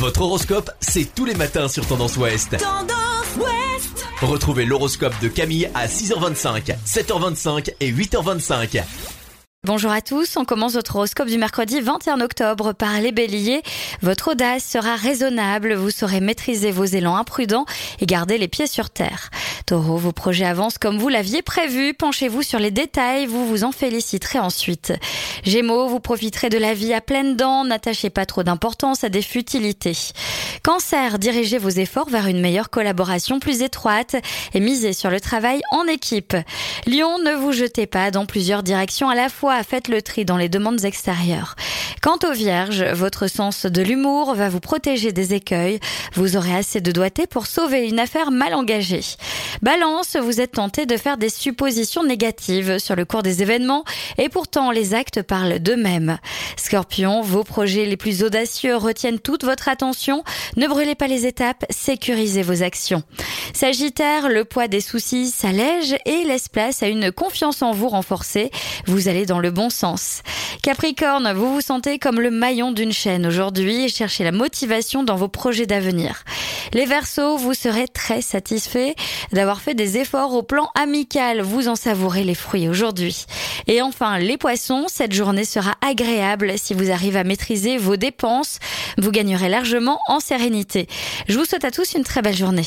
Votre horoscope, c'est tous les matins sur Tendance Ouest. Tendance Ouest Retrouvez l'horoscope de Camille à 6h25, 7h25 et 8h25. Bonjour à tous, on commence votre horoscope du mercredi 21 octobre par les béliers. Votre audace sera raisonnable, vous saurez maîtriser vos élans imprudents et garder les pieds sur terre. Taureau, vos projets avancent comme vous l'aviez prévu, penchez-vous sur les détails, vous vous en féliciterez ensuite. Gémeaux, vous profiterez de la vie à pleines dents, n'attachez pas trop d'importance à des futilités. Cancer, dirigez vos efforts vers une meilleure collaboration plus étroite et misez sur le travail en équipe. Lion, ne vous jetez pas dans plusieurs directions à la fois faites le tri dans les demandes extérieures. Quant aux vierges, votre sens de l'humour va vous protéger des écueils. Vous aurez assez de doigté pour sauver une affaire mal engagée. Balance, vous êtes tenté de faire des suppositions négatives sur le cours des événements et pourtant les actes parlent d'eux-mêmes. Scorpion, vos projets les plus audacieux retiennent toute votre attention. Ne brûlez pas les étapes, sécurisez vos actions. Sagittaire, le poids des soucis s'allège et laisse place à une confiance en vous renforcée. Vous allez dans le bon sens. Capricorne, vous vous sentez comme le maillon d'une chaîne aujourd'hui et cherchez la motivation dans vos projets d'avenir. Les Verseaux, vous serez très satisfaits d'avoir fait des efforts au plan amical. Vous en savourez les fruits aujourd'hui. Et enfin, les Poissons, cette journée sera agréable si vous arrivez à maîtriser vos dépenses. Vous gagnerez largement en sérénité. Je vous souhaite à tous une très belle journée.